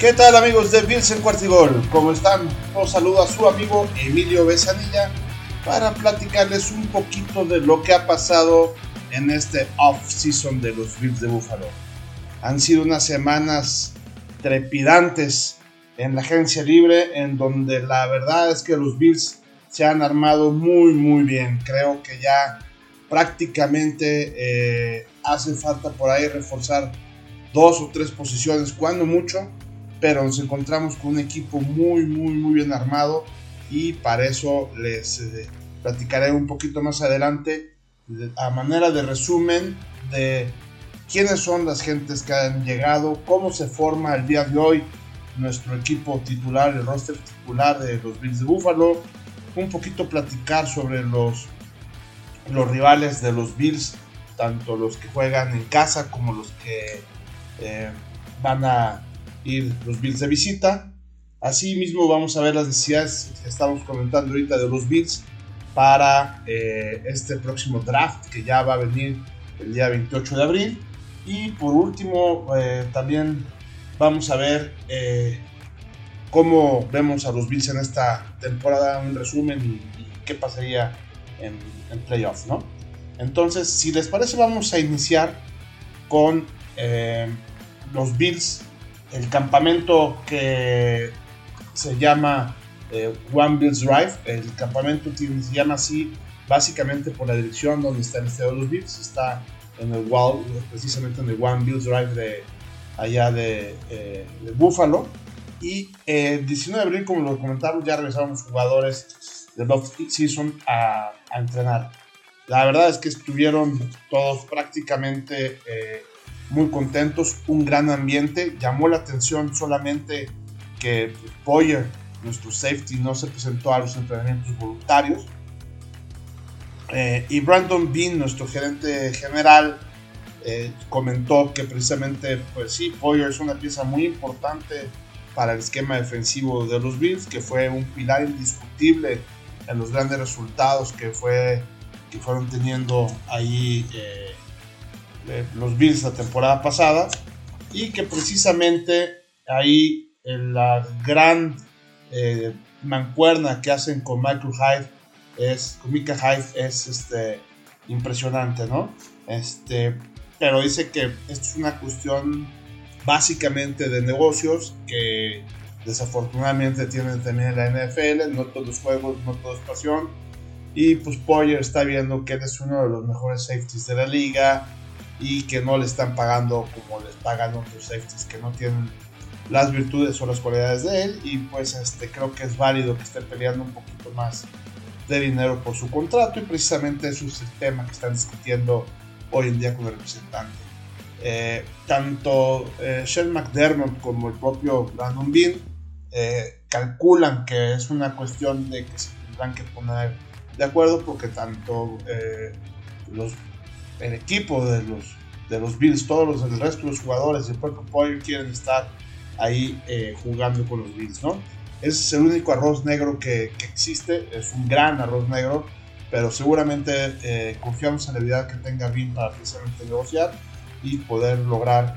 ¿Qué tal amigos de en Cuartigol? ¿Cómo están? Os saludo a su amigo Emilio Besanilla para platicarles un poquito de lo que ha pasado en este off-season de los Bills de Buffalo. Han sido unas semanas trepidantes en la agencia libre en donde la verdad es que los Bills se han armado muy muy bien. Creo que ya prácticamente eh, hace falta por ahí reforzar dos o tres posiciones, cuando mucho, pero nos encontramos con un equipo muy, muy, muy bien armado y para eso les eh, platicaré un poquito más adelante a manera de resumen de quiénes son las gentes que han llegado, cómo se forma el día de hoy nuestro equipo titular, el roster titular de los Bills de Buffalo, un poquito platicar sobre los, los rivales de los Bills, tanto los que juegan en casa como los que eh, van a ir los Bills de visita. Asimismo vamos a ver las necesidades que estamos comentando ahorita de los Bills para eh, este próximo draft que ya va a venir el día 28 de abril. Y por último eh, también vamos a ver cómo vemos a los Bills en esta temporada, un resumen y, qué pasaría en, en playoffs, ¿no? Entonces, si les parece, vamos a iniciar con los Bills, el campamento que se llama eh, One Bills Drive, el campamento se llama así básicamente por la dirección donde está el estadio de los Bills, está en el wall, precisamente en el One Bills Drive de allá de, eh, Buffalo. Y el 19 de abril, como lo comentamos, ya regresaron los jugadores del off-season a, a, entrenar. La verdad es que estuvieron todos prácticamente eh, muy contentos, un gran ambiente. Llamó la atención solamente que Boyer, nuestro safety, no se presentó a los entrenamientos voluntarios. Eh, y Brandon Bean, nuestro gerente general, eh, comentó que precisamente, pues sí, Boyer es una pieza muy importante para el esquema defensivo de los Bills, que fue un pilar indiscutible en los grandes resultados que, fue, que fueron teniendo ahí eh, los Bills la temporada pasada y que precisamente ahí en la gran eh, mancuerna que hacen con Michael Hyde es, con Mika Hyde es este, impresionante, ¿no? Este, pero dice que esto es una cuestión básicamente de negocios que desafortunadamente tienen también la NFL, no todos los juegos, no todo es pasión. Y pues Poyer está viendo que él es uno de los mejores safeties de la liga, y que no le están pagando como les pagan otros safeties que no tienen las virtudes o las cualidades de él y pues este creo que es válido que esté peleando un poquito más de dinero por su contrato y precisamente es el tema que están discutiendo hoy en día con el representante. Eh, tanto eh, Shell McDermott como el propio Brandon Bean eh, calculan que es una cuestión de que se tendrán que poner de acuerdo porque tanto eh, los el equipo de los, de los Bills, todos los, el resto de los jugadores de Puerto Poyer quieren estar ahí eh, jugando con los Bills, ¿no? Ese es el único arroz negro que, que existe, es un gran arroz negro, pero seguramente eh, confiamos en la habilidad que tenga Bill para precisamente negociar y poder lograr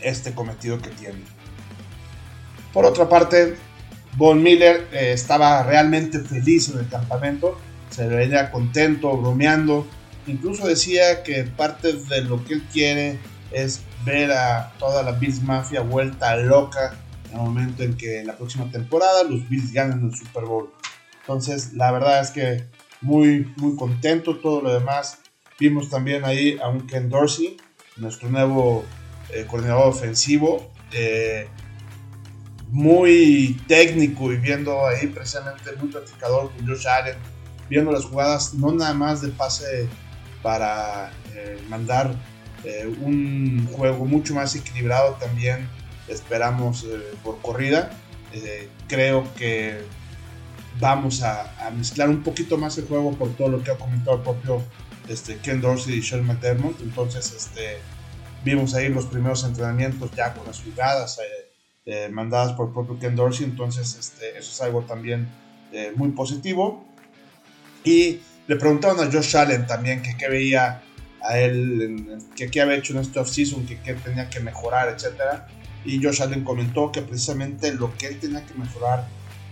este cometido que tiene. Por otra parte, Von Miller eh, estaba realmente feliz en el campamento, se veía contento, bromeando, Incluso decía que parte de lo que él quiere es ver a toda la Bills Mafia vuelta loca en el momento en que en la próxima temporada los Bills ganen el Super Bowl. Entonces, la verdad es que muy, muy contento. Todo lo demás. Vimos también ahí a un Ken Dorsey, nuestro nuevo eh, coordinador ofensivo. Eh, muy técnico y viendo ahí precisamente muy platicador con Josh Allen, viendo las jugadas no nada más de pase para eh, mandar eh, un juego mucho más equilibrado también esperamos eh, por corrida. creo que vamos a, mezclar un poquito más el juego por todo lo que ha comentado el propio este, Ken Dorsey y Sean McDermott. Entonces, este, vimos ahí los primeros entrenamientos ya con las jugadas mandadas por el propio Ken Dorsey. Entonces, este, eso es algo también muy positivo. Y le preguntaron a Josh Allen también que qué veía a él, que qué había hecho en este offseason, que qué tenía que mejorar, etc. Y Josh Allen comentó que precisamente lo que él tenía que mejorar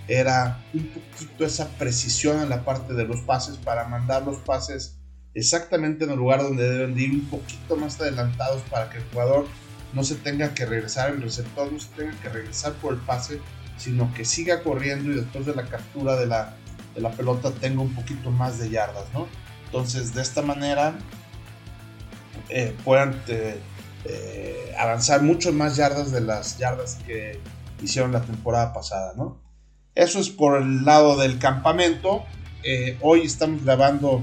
era un poquito esa precisión en la parte de los pases para mandar los pases exactamente en el lugar donde deben de ir un poquito más adelantados para que el jugador no se tenga que regresar, el receptor no se tenga que regresar por el pase, sino que siga corriendo y después de la captura de la, de la pelota tenga un poquito más de yardas, ¿no? Entonces, de esta manera eh, puedan eh, eh, avanzar mucho más yardas de las yardas que hicieron la temporada pasada, ¿no? Eso es por el lado del campamento. hoy estamos grabando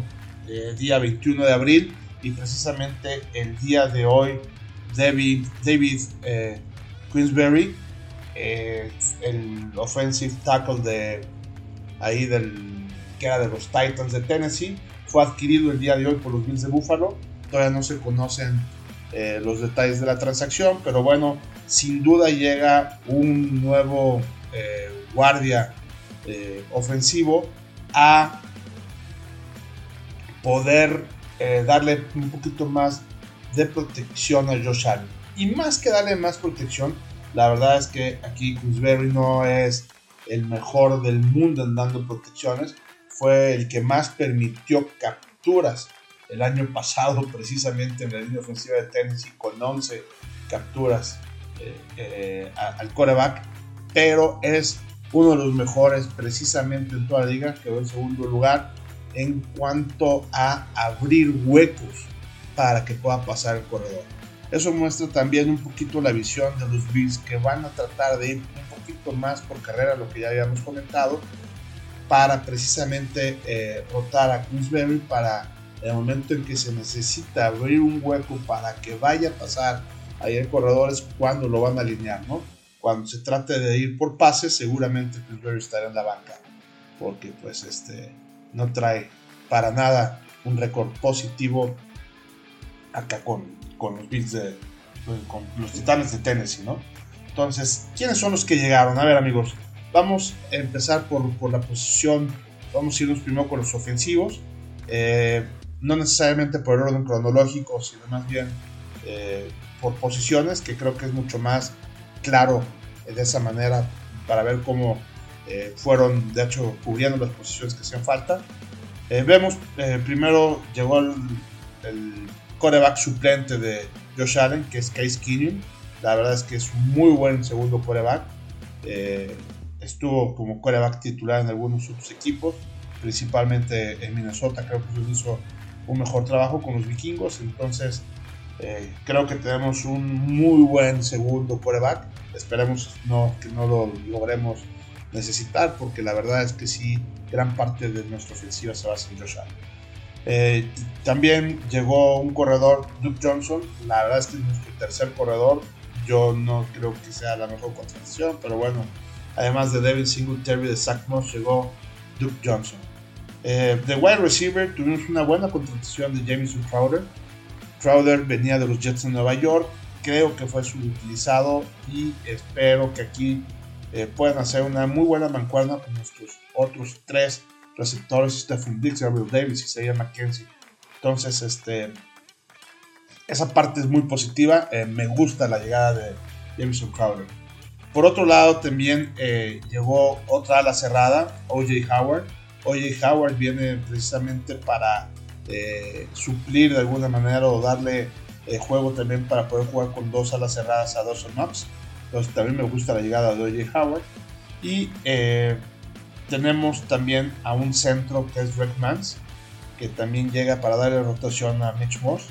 día 21 de abril y precisamente el día de hoy David, David Queensberry, el offensive tackle de ahí del que era de los Titans de Tennessee, fue adquirido el día de hoy por los Bills de Buffalo. Todavía no se conocen eh, los detalles de la transacción, pero bueno, sin duda llega un nuevo eh, guardia eh, ofensivo a poder darle un poquito más de protección a Josh Allen. Y más que darle más protección, la verdad es que aquí Queensberry no es el mejor del mundo en dando protecciones, fue el que más permitió capturas el año pasado, precisamente en la línea ofensiva de Tennessee, con 11 capturas eh, eh, al coreback, pero es uno de los mejores precisamente en toda la liga, quedó en segundo lugar en cuanto a abrir huecos para que pueda pasar el corredor. Eso muestra también un poquito la visión de los Bills que van a tratar de ir un poquito más por carrera, lo que ya habíamos comentado, para precisamente eh, rotar a Kingsbury para el momento en que se necesita abrir un hueco para que vaya a pasar ahí el corredor es cuando lo van a alinear, ¿no? Cuando se trate de ir por pases, seguramente Kingsbury estará en la banca, porque pues este no trae para nada un récord positivo acá con, con los Bills de con los Titanes de Tennessee, ¿no? Entonces, ¿quiénes son los que llegaron? A ver, amigos, Vamos a empezar por, por la posición, vamos a irnos primero con los ofensivos, eh, no necesariamente por el orden cronológico, sino más bien eh, por posiciones, que creo que es mucho más claro de esa manera para ver cómo eh, fueron, de hecho, cubriendo las posiciones que hacían falta. vemos, primero llegó el coreback suplente de Josh Allen, que es Case Keenum. La verdad es que es un muy buen segundo coreback estuvo como coreback titular en algunos otros equipos, principalmente en Minnesota, creo que hizo un mejor trabajo con los vikingos, entonces eh, creo que tenemos un muy buen segundo coreback, esperemos no, que no lo logremos necesitar, porque la verdad es que sí, gran parte de nuestra ofensiva se basa en Josh Allen. Eh, también llegó un corredor, Duke Johnson, la verdad es que es nuestro tercer corredor, yo no creo que sea la mejor contratación, pero bueno, Además de Devin Singletary de Zach Moss, llegó Duke Johnson. Eh, de wide receiver tuvimos una buena contratación de Jameson Crowder. Crowder venía de los Jets de Nueva York. Creo que fue subutilizado y espero que aquí eh, puedan hacer una muy buena mancuerna con nuestros otros tres receptores, Stephen Diggs, Gabriel Davis y Isaiah McKenzie. Entonces, este, esa parte es muy positiva. Eh, me gusta la llegada de Jameson Crowder. Por otro lado, también eh, llegó otra ala cerrada, OJ Howard. OJ Howard viene precisamente para eh, suplir de alguna manera o darle eh, juego también para poder jugar con dos alas cerradas a Dawson Knox. Entonces también me gusta la llegada de OJ Howard. Y tenemos también a un centro que es Rick Mans, que también llega para darle rotación a Mitch Moss.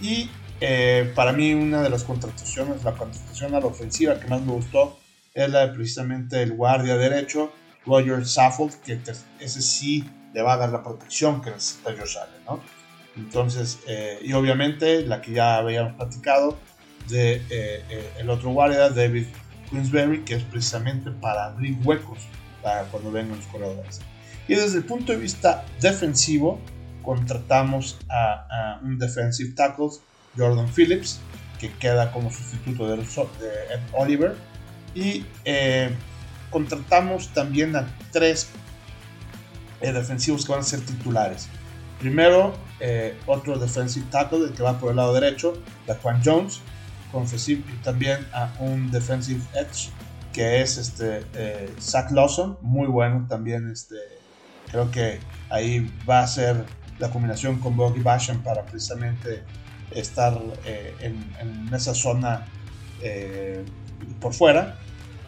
Y eh, para mí una de las contrataciones, la contratación a la ofensiva que más me gustó es la de precisamente el guardia derecho, Roger Saffold, que ese sí le va a dar la protección que necesita Josh Allen, ¿no? Entonces, eh, y obviamente la que ya habíamos platicado de eh, el otro guardia, David Queensberry, que es precisamente para abrir huecos para cuando vengan los corredores. Y desde el punto de vista defensivo, contratamos a, a un defensive tackle Jordan Phillips, que queda como sustituto de, Ed Oliver. Y eh, contratamos también a tres eh, defensivos que van a ser titulares. Primero, eh, otro defensive tackle, el que va por el lado derecho, Daquan Jones. y también a un defensive edge que es este eh, Zach Lawson, muy bueno también. Este, creo que ahí va a ser la combinación con Boggy Basham para precisamente estar eh, en, esa zona eh, por fuera.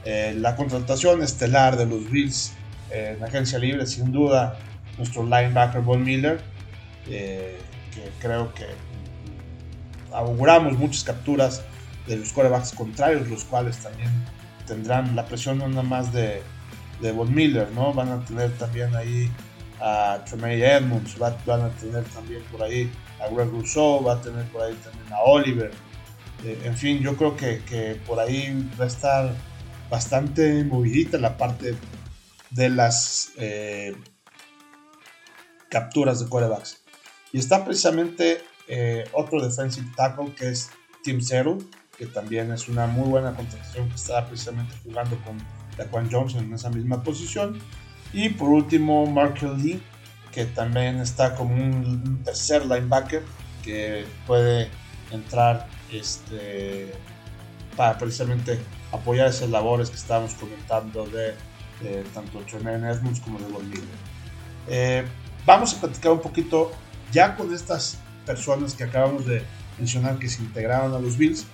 la contratación estelar de los Bills en agencia libre, sin duda, nuestro linebacker Von Miller, que creo que auguramos muchas capturas de los corebacks contrarios, los cuales también tendrán la presión nada más de, de Von Miller, ¿no? Van a tener también ahí a Tremaine Edmonds, van a tener también por ahí a Greg Rousseau, va a tener por ahí también a Oliver. Eh, en fin, yo creo que, que, por ahí va a estar bastante movidita la parte de las eh, capturas de corebacks. Y está precisamente eh, otro defensive tackle que es Tim Zero, que también es una muy buena contratación que está precisamente jugando con Daquan Johnson en esa misma posición. Y por último, Markel Lee, que también está como un tercer linebacker que puede entrar este, para precisamente apoyar esas labores que estábamos comentando de, tanto Tremaine Edmonds como de Von eh, vamos a platicar un poquito ya con estas personas que acabamos de mencionar que se integraron a los Bills,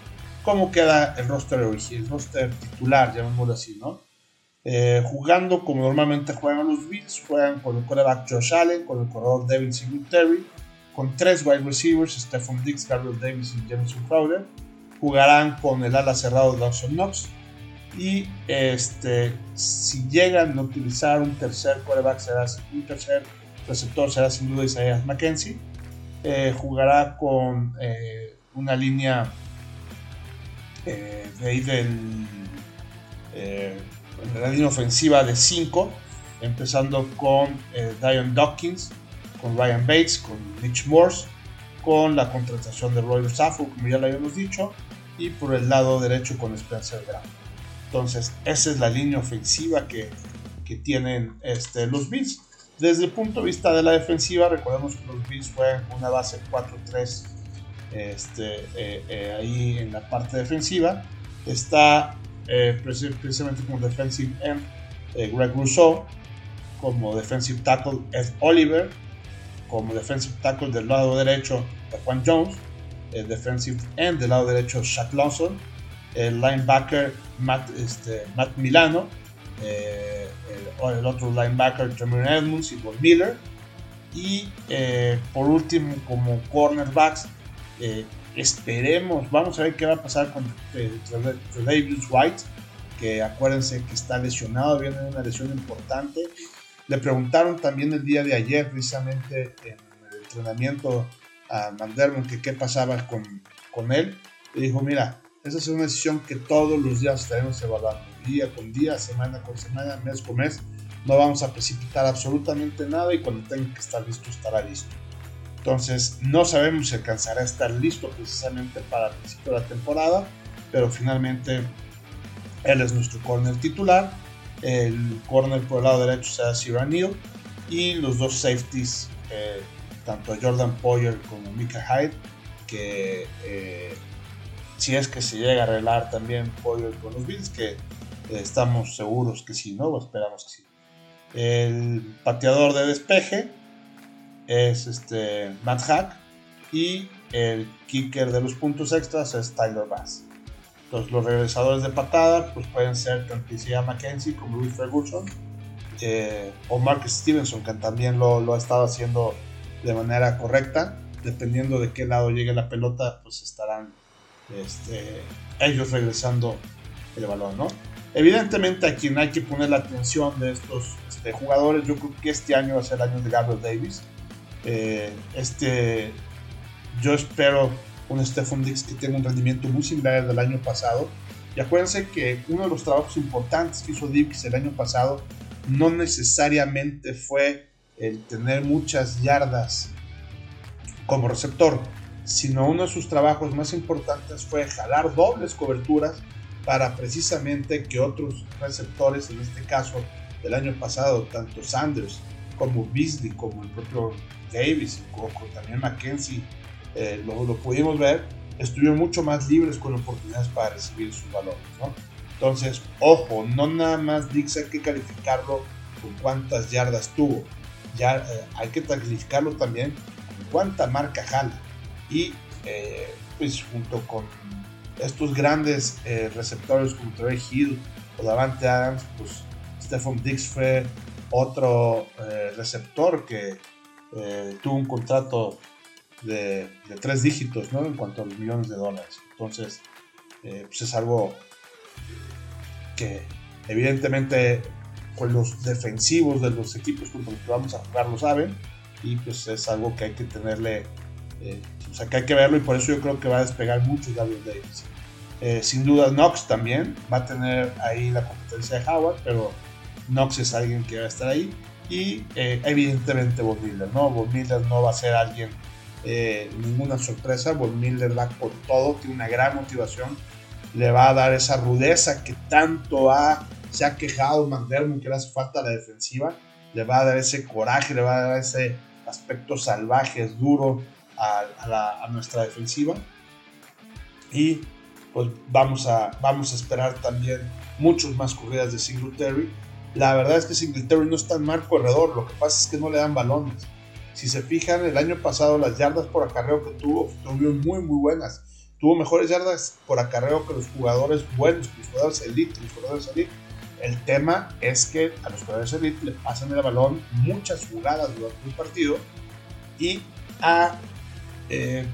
cómo queda el roster original, el roster titular, llamémoslo así, ¿no? Eh, jugando como normalmente juegan los Bills, juegan con el quarterback Josh Allen, con el corredor Devin Singletary, con tres wide receivers, Stephon Diggs, Gabriel Davis y Jameson Crowder. Jugarán con el ala cerrado Dawson Knox. Y este, si llegan a utilizar un tercer quarterback, será un tercer receptor, será sin duda Isaiah McKenzie eh, jugará con eh, una línea eh, de ahí del, la línea ofensiva de 5, empezando con Dion Dawkins, con Ryan Bates, con Mitch Morse, con la contratación de Roy Saffold, como ya lo habíamos dicho, y por el lado derecho con Spencer Brown. Entonces, esa es la línea ofensiva que, que tienen este, los Bills. Desde el punto de vista de la defensiva, recordemos que los Bills juegan con una base 4-3 este, eh, eh, ahí en la parte defensiva. Está eh, precisamente como defensive end Greg Rousseau, como defensive tackle Ed Oliver, como defensive tackle del lado derecho Juan Jones, el defensive end del lado derecho Shaq Lawson, el linebacker Matt, este, Matt Milano, el, otro linebacker Jermaine Edmonds y Bob Miller. Y eh, por último, como cornerbacks, eh, esperemos, vamos a ver qué va a pasar con eh, Davis White, que acuérdense que está lesionado, viene una lesión importante. Le preguntaron también el día de ayer, precisamente en el entrenamiento a Manderman, que qué pasaba con, con él. Le dijo, mira, esa es una decisión que todos los días estaremos evaluando, día con día, semana con semana, mes con mes. No vamos a precipitar absolutamente nada y cuando tenga que estar listo, estará listo. Entonces, no sabemos si alcanzará a estar listo precisamente para el principio de la temporada, pero finalmente él es nuestro corner titular. El corner por el lado derecho será Sierra Neal y los dos safeties, eh, tanto Jordan Poyer como Mika Hyde, que eh, si es que se llega a arreglar también Poyer con los Bills, que eh, estamos seguros que sí, ¿no? esperamos que sí. El pateador de despeje es este Matt Hack y el kicker de los puntos extras es Tyler Bass. Los regresadores de patada pues pueden ser tanto Isaiah McKenzie como Luis Ferguson eh, o Mark Stevenson que también lo, lo ha estado haciendo de manera correcta. Dependiendo de qué lado llegue la pelota pues estarán este, ellos regresando el balón, ¿no? Evidentemente a quien hay que poner la atención de estos este, jugadores, yo creo que este año va a ser el año de Gabriel Davis. Eh, este, yo espero un Stephon Dix que tenga un rendimiento muy similar al del año pasado. Y acuérdense que uno de los trabajos importantes que hizo Dix el año pasado no necesariamente fue el tener muchas yardas como receptor sino uno de sus trabajos más importantes fue jalar dobles coberturas para precisamente que otros receptores, en este caso del año pasado, tanto Sanders como Beasley, como el propio Davis, o también Mackenzie, eh, lo, pudimos ver, estuvieron mucho más libres con oportunidades para recibir sus valores. ¿no? Entonces, ojo, no nada más Dix hay que calificarlo con cuántas yardas tuvo, ya eh, hay que calificarlo también con cuánta marca jala. Y eh, pues junto con estos grandes receptores como Trey Hill o Davante Adams, pues Dix fue otro receptor que tuvo un contrato de, tres dígitos ¿no? en cuanto a los millones de dólares. Entonces, pues es algo que evidentemente con los defensivos de los equipos con los que vamos a jugar lo saben y pues es algo que hay que tenerle, eh, o sea que hay que verlo y por eso yo creo que va a despegar mucho David Davis. Eh, sin duda Knox también va a tener ahí la competencia de Howard, pero Knox es alguien que va a estar ahí y eh, evidentemente Miller, ¿no? Von Miller no va a ser alguien, ninguna sorpresa, Von Miller va por todo, tiene una gran motivación, le va a dar esa rudeza que tanto ha, se ha quejado McDermott que le hace falta la defensiva, le va a dar ese coraje, le va a dar ese aspecto salvaje, duro a, nuestra defensiva. Y pues vamos a, vamos a esperar también muchos más corridas de Singletary. La verdad es que Singletary no es tan mal corredor, lo que pasa es que no le dan balones. Si se fijan, el año pasado las yardas por acarreo que tuvo, tuvieron muy, muy buenas tuvo mejores yardas por acarreo que los jugadores buenos, los jugadores elite, los jugadores elite. El tema es que a los jugadores elite le pasan el balón muchas jugadas durante un partido y a eh,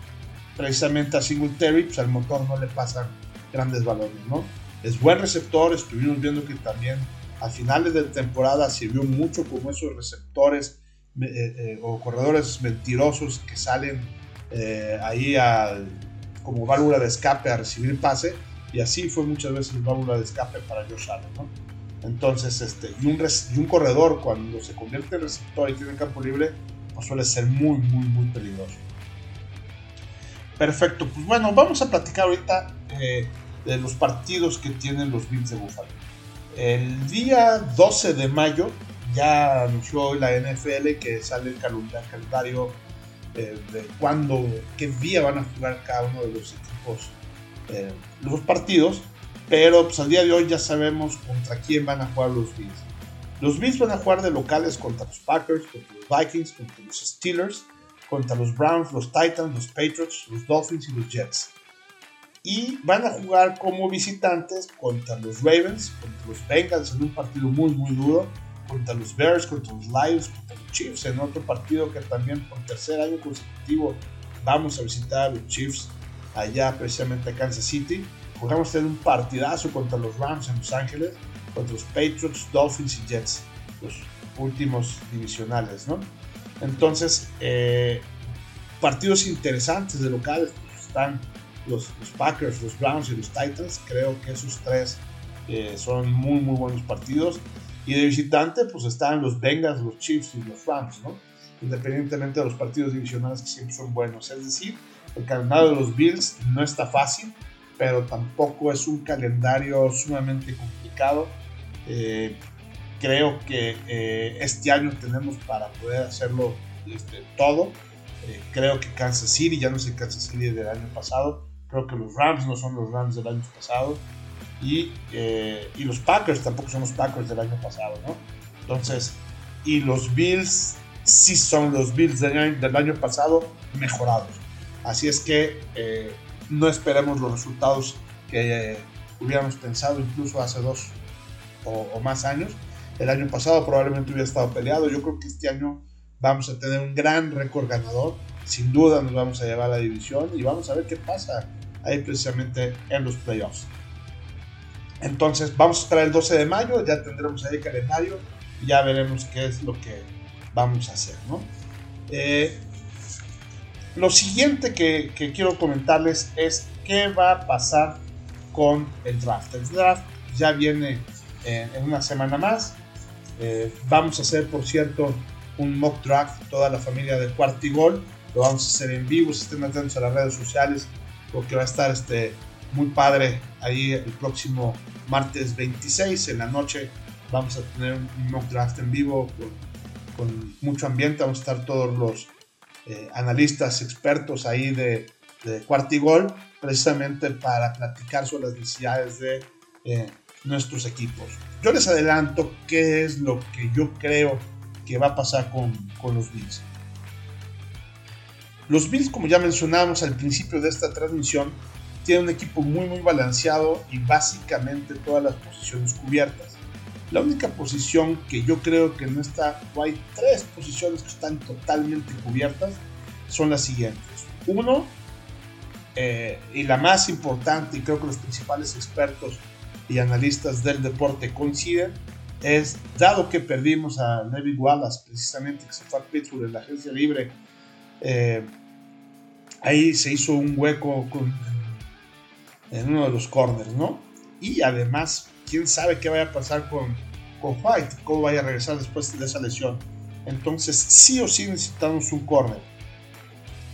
precisamente a Singletary, pues al motor no le pasan grandes balones, ¿no? Es buen receptor, estuvimos viendo que también a finales de temporada sirvió mucho como esos receptores eh, eh, o corredores mentirosos que salen ahí al como válvula de escape a recibir pase y así fue muchas veces válvula de escape para Josh Allen, ¿no? Entonces, este, y un, y un corredor cuando se convierte en receptor y tiene campo libre, pues suele ser muy, muy, muy peligroso. Perfecto, pues bueno, vamos a platicar ahorita eh, de los partidos que tienen los Bills de Buffalo. El día 12 de mayo ya anunció la NFL que sale el calendario eh, de cuándo, qué día van a jugar cada uno de los equipos eh, los partidos, pero pues al día de hoy ya sabemos contra quién van a jugar los Bills. Los Bills van a jugar de locales contra los Packers, contra los Vikings, contra los Steelers, contra los Browns, los Titans, los Patriots, los Dolphins y los Jets. Y van a jugar como visitantes contra los Ravens, contra los Bengals en un partido muy muy duro, contra los Bears, contra los Lions, contra los Chiefs, en otro partido que también por tercer año consecutivo vamos a visitar los Chiefs allá precisamente a Kansas City. Jugamos tener un partidazo contra los Rams en Los Ángeles, contra los Patriots, Dolphins y Jets, los últimos divisionales, ¿no? Entonces, eh, partidos interesantes de locales, pues, están los, Packers, los Browns y los Titans. Creo que esos tres eh, son muy, muy buenos partidos. Y de visitante, pues están los Bengals, los Chiefs y los Rams, ¿no? Independientemente de los partidos divisionales que siempre son buenos. Es decir, el calendario de los Bills no está fácil, pero tampoco es un calendario sumamente complicado. Eh, creo que eh, este año tenemos para poder hacerlo este, todo. Eh, creo que Kansas City ya no el Kansas City del año pasado. Creo que los Rams no son los Rams del año pasado. Eh, y, los Packers tampoco son los Packers del año pasado, ¿no? Entonces, y los Bills sí son los Bills del año, pasado mejorados. Así es que eh, no esperemos los resultados que hubiéramos pensado incluso hace dos o, más años. El año pasado probablemente hubiera estado peleado. Yo creo que este año vamos a tener un gran récord ganador. Sin duda nos vamos a llevar a la división y vamos a ver qué pasa ahí precisamente en los playoffs. Entonces vamos a esperar el 12 de mayo, ya tendremos ahí el calendario y ya veremos qué es lo que vamos a hacer. ¿no? Eh, lo siguiente que, quiero comentarles es qué va a pasar con el draft. El draft ya viene en, una semana más. Eh, vamos a hacer, por cierto, un mock draft, toda la familia de Cuartigol. Lo vamos a hacer en vivo, estén atentos a las redes sociales porque va a estar este, muy padre ahí el próximo martes 26 en la noche. Vamos a tener un mock draft en vivo con, mucho ambiente. Vamos a estar todos los eh, analistas expertos ahí de, de Cuartigol precisamente para platicar sobre las necesidades de eh, nuestros equipos. Yo les adelanto qué es lo que yo creo que va a pasar con, con los Bills. Los Bills, como ya mencionamos al principio de esta transmisión, tienen un equipo muy muy balanceado y básicamente todas las posiciones cubiertas. La única posición que yo creo que no está, o hay tres posiciones que están totalmente cubiertas, son las siguientes. Uno, eh, y la más importante, y creo que los principales expertos y analistas del deporte coinciden, es, dado que perdimos a Neville Wallace, precisamente que se fue a Pittsburgh en la agencia libre, eh, ahí se hizo un hueco en uno de los corners, ¿no? Y además, quién sabe qué vaya a pasar con, con White, cómo vaya a regresar después de esa lesión. Entonces, sí o sí necesitamos un corner.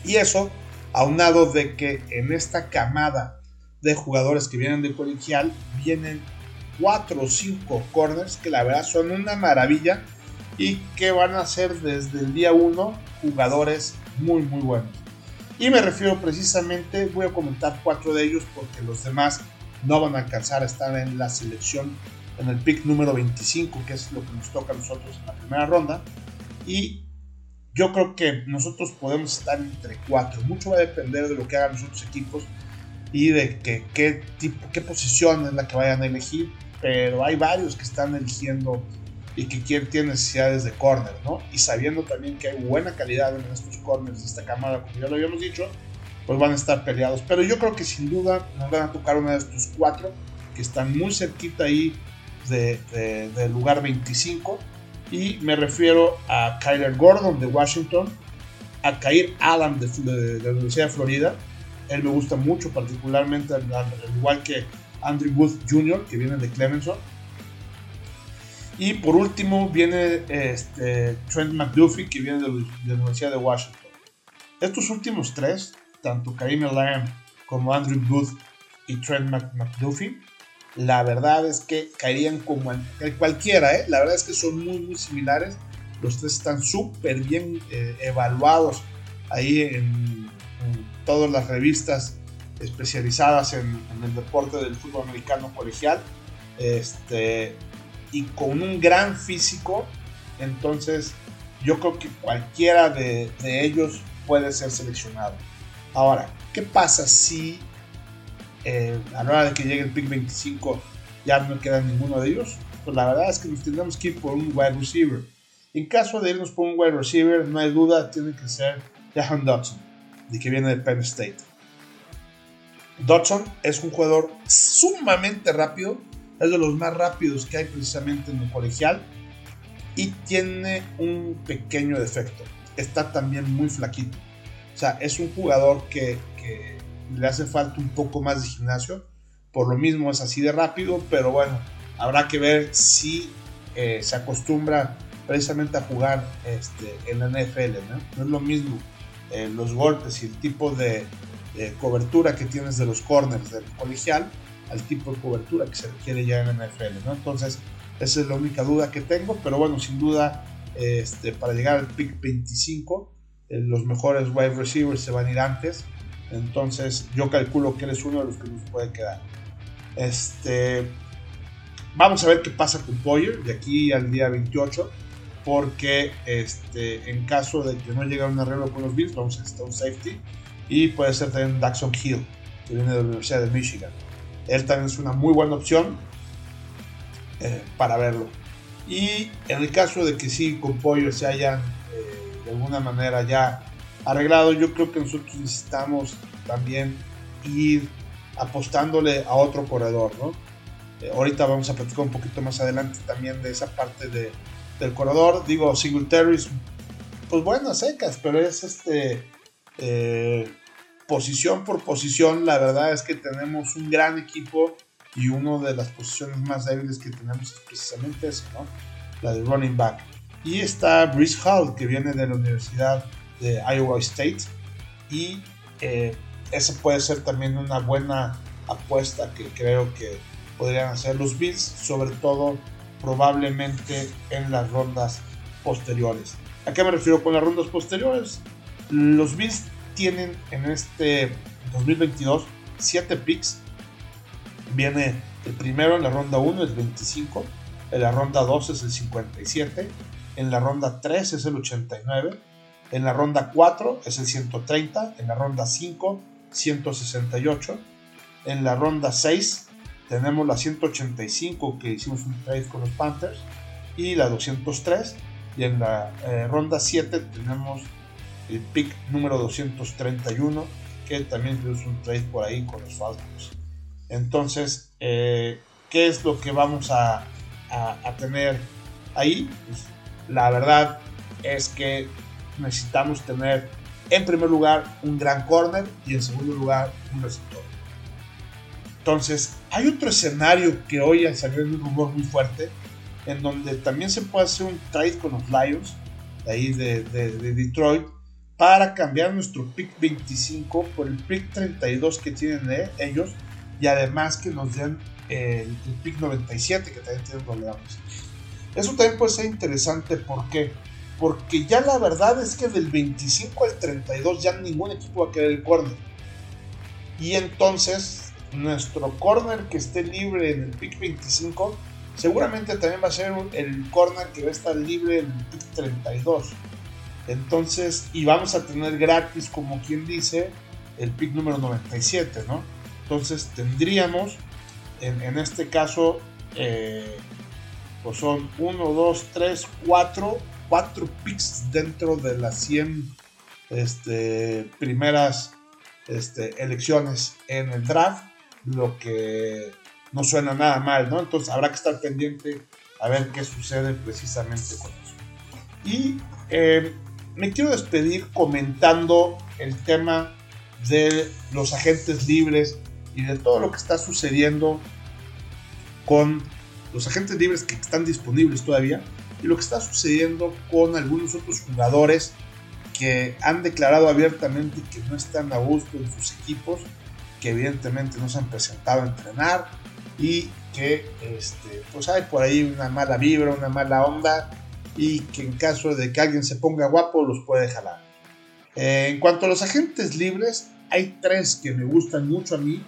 Y eso, aunado de que en esta camada de jugadores que vienen de colegial, vienen cuatro o cinco corners que la verdad son una maravilla y que van a ser desde el día 1 jugadores muy muy buenos. Y me refiero precisamente, voy a comentar cuatro de ellos porque los demás no van a alcanzar a estar en la selección en el pick número 25, que es lo que nos toca a nosotros en la primera ronda. Y yo creo que nosotros podemos estar entre cuatro. Mucho va a depender de lo que hagan los otros equipos y de que, qué, tipo, qué posición es la que vayan a elegir. Pero hay varios que están eligiendo y que tienen necesidades de corner, ¿no? Y sabiendo también que hay buena calidad en estos corners de esta cámara, como ya lo habíamos dicho, pues van a estar peleados. Pero yo creo que sin duda nos van a tocar uno de estos cuatro que están muy cerquita ahí del de, lugar 25 y me refiero a Kyler Gordon de Washington, a Kair Allen de, la Universidad de Florida. Él me gusta mucho, particularmente al, igual que Andrew Booth Jr., que viene de Clemenson. Y por último viene este, Trent McDuffie, que viene de, la Universidad de Washington. Estos últimos tres, tanto Karim Lamb como Andrew Booth y Trent McDuffie, la verdad es que caerían como en cualquiera, ¿eh? la verdad es que son muy, muy similares. Los tres están súper bien eh, evaluados ahí en, todas las revistas especializadas en, el deporte del fútbol americano colegial. Este, y con un gran físico, entonces yo creo que cualquiera de, de ellos puede ser seleccionado. Ahora, ¿qué pasa si eh, a la hora de que llegue el pick 25 ya no queda ninguno de ellos, pues la verdad es que nos tendremos que ir por un wide receiver. En caso de irnos por un wide receiver, no hay duda, tiene que ser Jahan Dodson, de que viene de Penn State. Dodson es un jugador sumamente rápido, es de los más rápidos que hay precisamente en el colegial y tiene un pequeño defecto. Está también muy flaquito. O sea, es un jugador que, le hace falta un poco más de gimnasio. Por lo mismo es así de rápido, pero bueno, habrá que ver si eh, se acostumbra precisamente a jugar este, en la NFL. ¿no? es lo mismo eh, los golpes y el tipo de, cobertura que tienes de los corners del colegial al tipo de cobertura que se requiere ya en NFL. ¿no? Entonces, esa es la única duda que tengo, pero bueno, sin duda, este, para llegar al pick 25, eh, los mejores wide receivers se van a ir antes entonces yo calculo que él es uno de los que nos puede quedar. Este, vamos a ver qué pasa con Poyer de aquí al día 28. Porque este, en caso de que no llegue a un arreglo con los Bills, vamos a necesitar un safety. Y puede ser también Daxon Hill, que viene de la Universidad de Michigan. Él también es una muy buena opción eh, para verlo. Y en el caso de que sí, con Poyer se hayan eh, de alguna manera ya arreglado, yo creo que nosotros necesitamos también ir apostándole a otro corredor, ¿no? Eh, ahorita vamos a platicar un poquito más adelante también de esa parte de, del corredor. Digo, Singletary, pues bueno, secas, pero es este posición por posición. La verdad es que tenemos un gran equipo y una de las posiciones más débiles que tenemos es precisamente esa, ¿no? La de running back. Y está Brice Hall, que viene de la Universidad de Iowa State y eh, esa puede ser también una buena apuesta que creo que podrían hacer los Bills, sobre todo probablemente en las rondas posteriores. ¿A qué me refiero con las rondas posteriores? Los Bills tienen en este 2022 7 picks. Viene el primero en la ronda 1 es 25, en la ronda 2 es el 57, en la ronda 3 es el 89, en la ronda 4 es el 130, en la ronda 5 168, en la ronda 6 tenemos la 185 que hicimos un trade con los Panthers y la 203 y en la eh, ronda 7 tenemos el pick número 231 que también tuvimos un trade por ahí con los Falcons. Entonces, eh, ¿qué es lo que vamos a, a, tener ahí? Pues, la verdad es que necesitamos tener en primer lugar un gran corner y en segundo lugar un receptor. Entonces, hay otro escenario que hoy ha salido en un rumor muy fuerte, en donde también se puede hacer un trade con los Lions, de ahí de, de, Detroit, para cambiar nuestro pick 25 por el pick 32 que tienen ellos y además que nos den el, pick 97 que también tienen los Leones. Eso también puede ser interesante, ¿por qué? Porque ya la verdad es que del 25 al 32 ya ningún equipo va a querer el corner. Y entonces nuestro corner que esté libre en el pick 25 seguramente también va a ser el corner que va a estar libre en el pick 32. Entonces, y vamos a tener gratis, como quien dice, el pick número 97, ¿no? Entonces tendríamos, en, este caso, eh, pues son 1, 2, 3, 4, 4 picks dentro de las 100 este, primeras este, elecciones en el draft lo que no suena nada mal, ¿no? Entonces habrá que estar pendiente a ver qué sucede precisamente con eso. Y eh, me quiero despedir comentando el tema de los agentes libres y de todo lo que está sucediendo con los agentes libres que están disponibles todavía y lo que está sucediendo con algunos otros jugadores que han declarado abiertamente que no están a gusto en sus equipos que evidentemente no se han presentado a entrenar y que este, pues hay por ahí una mala vibra, una mala onda y que en caso de que alguien se ponga guapo los puede jalar. Eh, en cuanto a los agentes libres, hay tres que me gustan mucho a mí,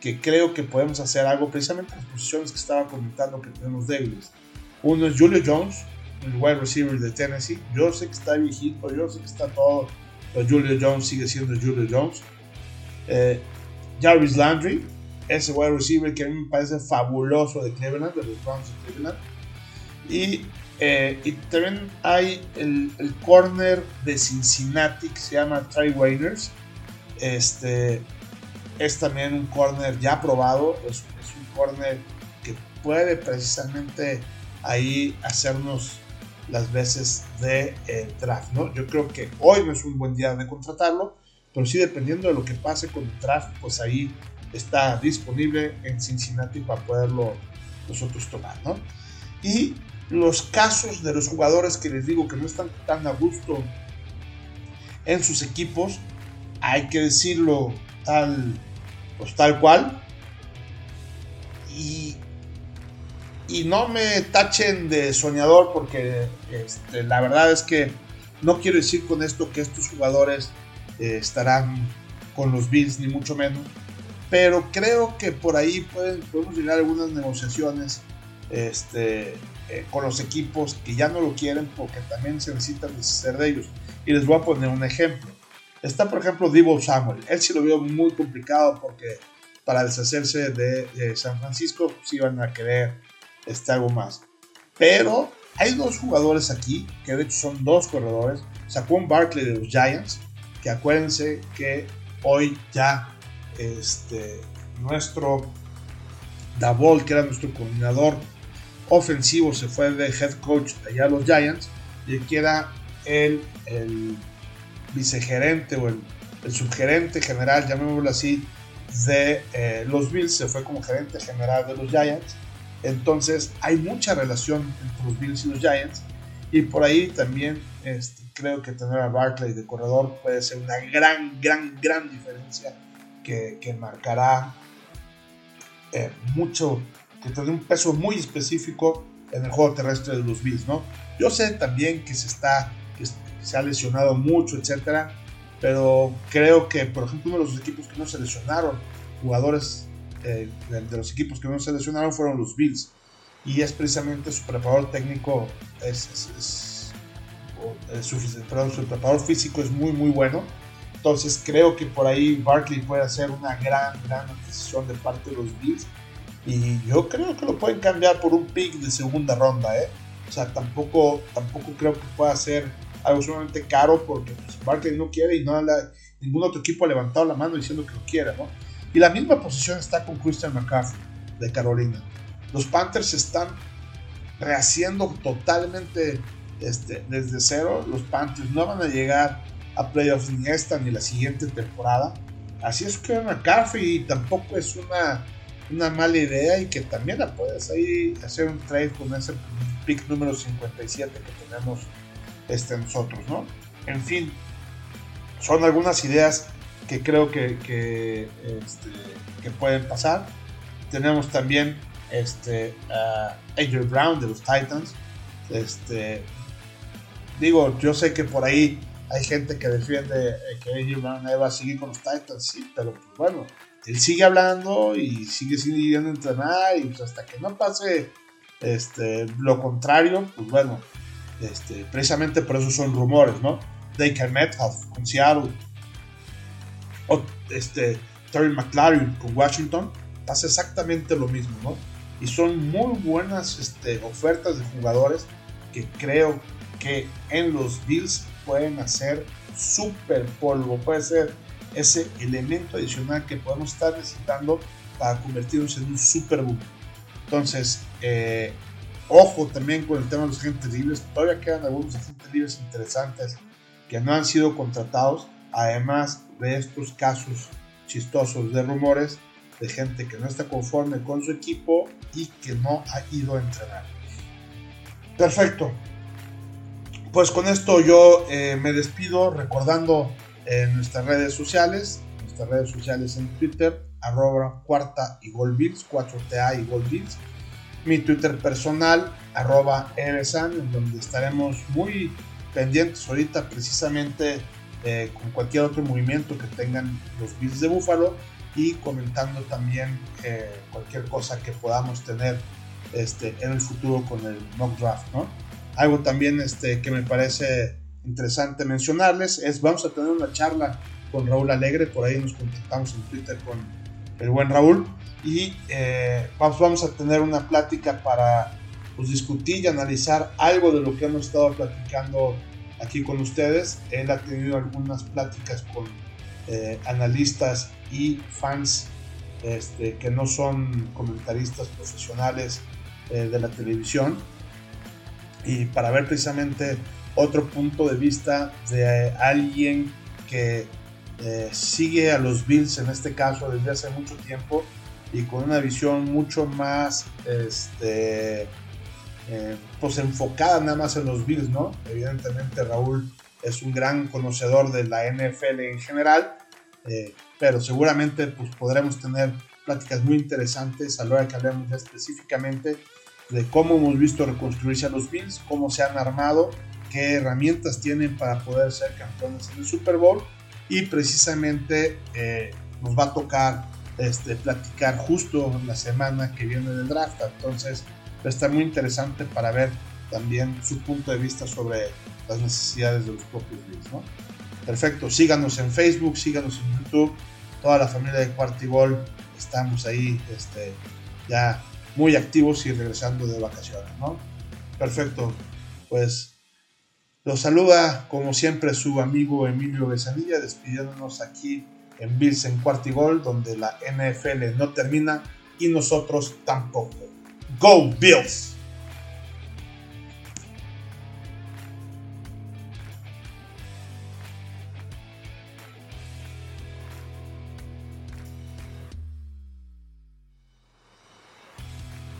que creo que podemos hacer algo precisamente en las posiciones que estaba comentando que tenemos débiles. Uno es Julio Jones, el wide receiver de Tennessee. Yo sé que está viejito, yo sé que está todo, pero Julio Jones sigue siendo Julio Jones. Eh, Jarvis Landry, ese wide receiver que a mí me parece fabuloso de Cleveland, de los Browns de Cleveland. Y, eh, y también hay el, el, corner de Cincinnati que se llama Trey Wainers. Este, es también un corner ya probado, es, es un corner que puede precisamente ahí hacernos las veces de eh, draft, ¿no? Yo creo que hoy no es un buen día de contratarlo, pero sí dependiendo de lo que pase con el draft, pues ahí está disponible en Cincinnati para poderlo nosotros tomar, ¿no? Y los casos de los jugadores que les digo que no están tan a gusto en sus equipos, hay que decirlo tal, pues tal cual. Y, no me tachen de soñador porque este, la verdad es que no quiero decir con esto que estos jugadores eh, estarán con los Bills, ni mucho menos. Pero creo que por ahí pueden, podemos llegar a algunas negociaciones este, eh, con los equipos que ya no lo quieren porque también se necesitan deshacer de ellos. Y les voy a poner un ejemplo. Está, por ejemplo, Divo Samuel. Él sí lo vio muy complicado porque para deshacerse de, San Francisco sí iban a querer este, algo más. Pero hay dos jugadores aquí, que de hecho son dos corredores. un Barkley de los Giants que acuérdense que hoy ya este, nuestro Davol, que era nuestro coordinador ofensivo, se fue de head coach allá a los Giants y queda el, el vicegerente o el, subgerente general, llamémoslo así, de eh, los Bills, se fue como gerente general de los Giants. Entonces hay mucha relación entre los Bills y los Giants y por ahí también este, creo que tener a Barclay de corredor puede ser una gran, gran, gran diferencia que, que marcará eh, mucho, que tendrá un peso muy específico en el juego terrestre de los Bills, ¿no? Yo sé también que se está, que se ha lesionado mucho, etcétera, pero creo que, por ejemplo, uno de los equipos que no se lesionaron jugadores de, los equipos que no seleccionaron fueron los Bills. Y es precisamente su preparador técnico, es, su, su preparador físico es muy, muy bueno. Entonces creo que por ahí Barkley puede hacer una gran, gran adquisición de parte de los Bills. Y yo creo que lo pueden cambiar por un pick de segunda ronda, ¿eh? O sea, tampoco, tampoco creo que pueda ser algo sumamente caro porque pues, Barkley no quiere y no ningún otro equipo ha levantado la mano diciendo que lo quiera, ¿no? Y la misma posición está con Christian McCaffrey de Carolina. Los Panthers están rehaciendo totalmente este, desde cero. Los Panthers no van a llegar a playoffs ni esta ni la siguiente temporada. Así es que McCaffrey tampoco es una, una mala idea y que también la puedes ahí hacer un trade con ese pick número 57 que tenemos este, nosotros, ¿no? En fin, son algunas ideas que creo que, que, este, pueden pasar. Tenemos también este, a AJ Brown de los Titans. Este, digo, yo sé que por ahí hay gente que defiende que AJ Brown va a seguir con los Titans, sí, pero pues, bueno, él sigue hablando y sigue siguiendo a entrenar y pues, hasta que no pase este, lo contrario, pues bueno, este, precisamente por eso son rumores, ¿no? Daker Metcalf con Seattle, o este, Terry McLaren con Washington, pasa exactamente lo mismo, ¿no? Y son muy buenas este, ofertas de jugadores que creo que en los Bills pueden hacer super polvo, puede ser ese elemento adicional que podemos estar necesitando para convertirnos en un super boom. Entonces, eh, Ojo también con el tema de los agentes libres. Todavía quedan algunos agentes libres interesantes que no han sido contratados. Además de estos casos chistosos de rumores de gente que no está conforme con su equipo y que no ha ido a entrenar. Perfecto. Pues con esto yo eh, me despido recordando en nuestras redes sociales, nuestras redes sociales en Twitter, arroba cuarta y 4TA y Goldbills mi Twitter personal, arroba en donde estaremos muy pendientes ahorita precisamente eh, con cualquier otro movimiento que tengan los Bills de Búfalo y comentando también eh, cualquier cosa que podamos tener este, en el futuro con el mock draft, ¿no? Algo también este, que me parece interesante mencionarles. Es vamos a tener una charla con Raúl Alegre, por ahí nos contactamos en Twitter con el buen Raúl. Y eh, vamos, a tener una plática para pues, discutir y analizar algo de lo que hemos estado platicando aquí con ustedes. Él ha tenido algunas pláticas con eh, analistas y fans este, que no son comentaristas profesionales eh, de la televisión. Y para ver precisamente otro punto de vista de alguien que sigue a los Bills en este caso desde hace mucho tiempo y con una visión mucho más este, eh, pues enfocada nada más en los Bills, ¿no? Evidentemente Raúl es un gran conocedor de la NFL en general, eh, pero seguramente pues, podremos tener pláticas muy interesantes a la hora que hablemos ya específicamente de cómo hemos visto reconstruirse a los Bills, cómo se han armado, qué herramientas tienen para poder ser campeones en el Super Bowl y precisamente eh, nos va a tocar este, platicar justo la semana que viene del draft. Entonces va a estar muy interesante para ver también su punto de vista sobre las necesidades de los propios Bills. ¿no? Perfecto, síganos en Facebook, síganos en YouTube, toda la familia de Cuartigol, estamos ahí este, ya muy activos y regresando de vacaciones. ¿no? Perfecto, pues los saluda como siempre su amigo Emilio Besanilla, despidiéndonos aquí en Bills en Cuartigol, donde la NFL no termina y nosotros tampoco. ¡Go Bills!